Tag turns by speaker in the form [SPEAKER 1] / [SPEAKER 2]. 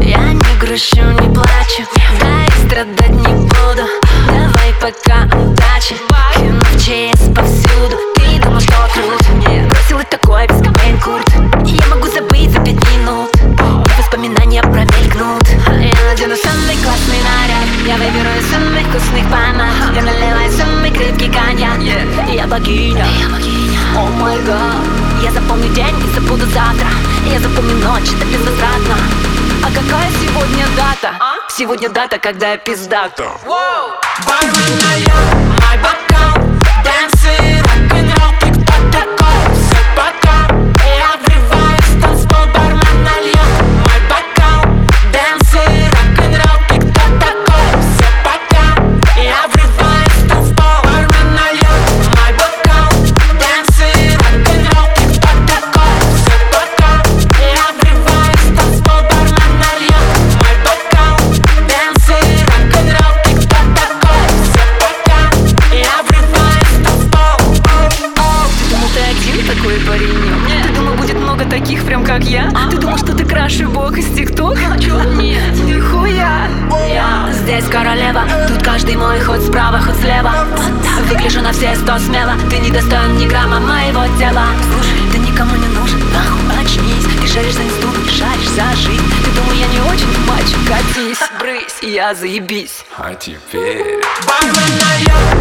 [SPEAKER 1] Я не грущу, не плачу Да и страдать не буду. Давай пока удачи. Кино в ЧС повсюду. Ты думал, что крут? Нет, бросила такое без Кобейн Курт. Я могу забыть за пять минут. И воспоминания промелькнут. Я надену самый классный наряд. Я выберу из самых вкусных банан Я наливаю самый крепкий коньяк. Я богиня. О май гад. Я запомню день и забуду завтра. Я запомню ночь, это безвозвратно Сегодня дата, когда я пиздата
[SPEAKER 2] Барменная, такой
[SPEAKER 1] парень? Ты думал, будет много таких, прям как я? Ты думал, что ты краше бог из ТикТока? Нет, нихуя. Я здесь королева. Тут каждый мой ход справа, хоть слева. Выгляжу на все сто смело. Ты не достоин ни грамма моего тела. Слушай, ты никому не нужен, нахуй очнись. Ты шаришь за инсту, шаришь за жизнь. Ты думал, я не очень мальчик, катись, брысь Я заебись.
[SPEAKER 3] А теперь
[SPEAKER 2] Дэнсы,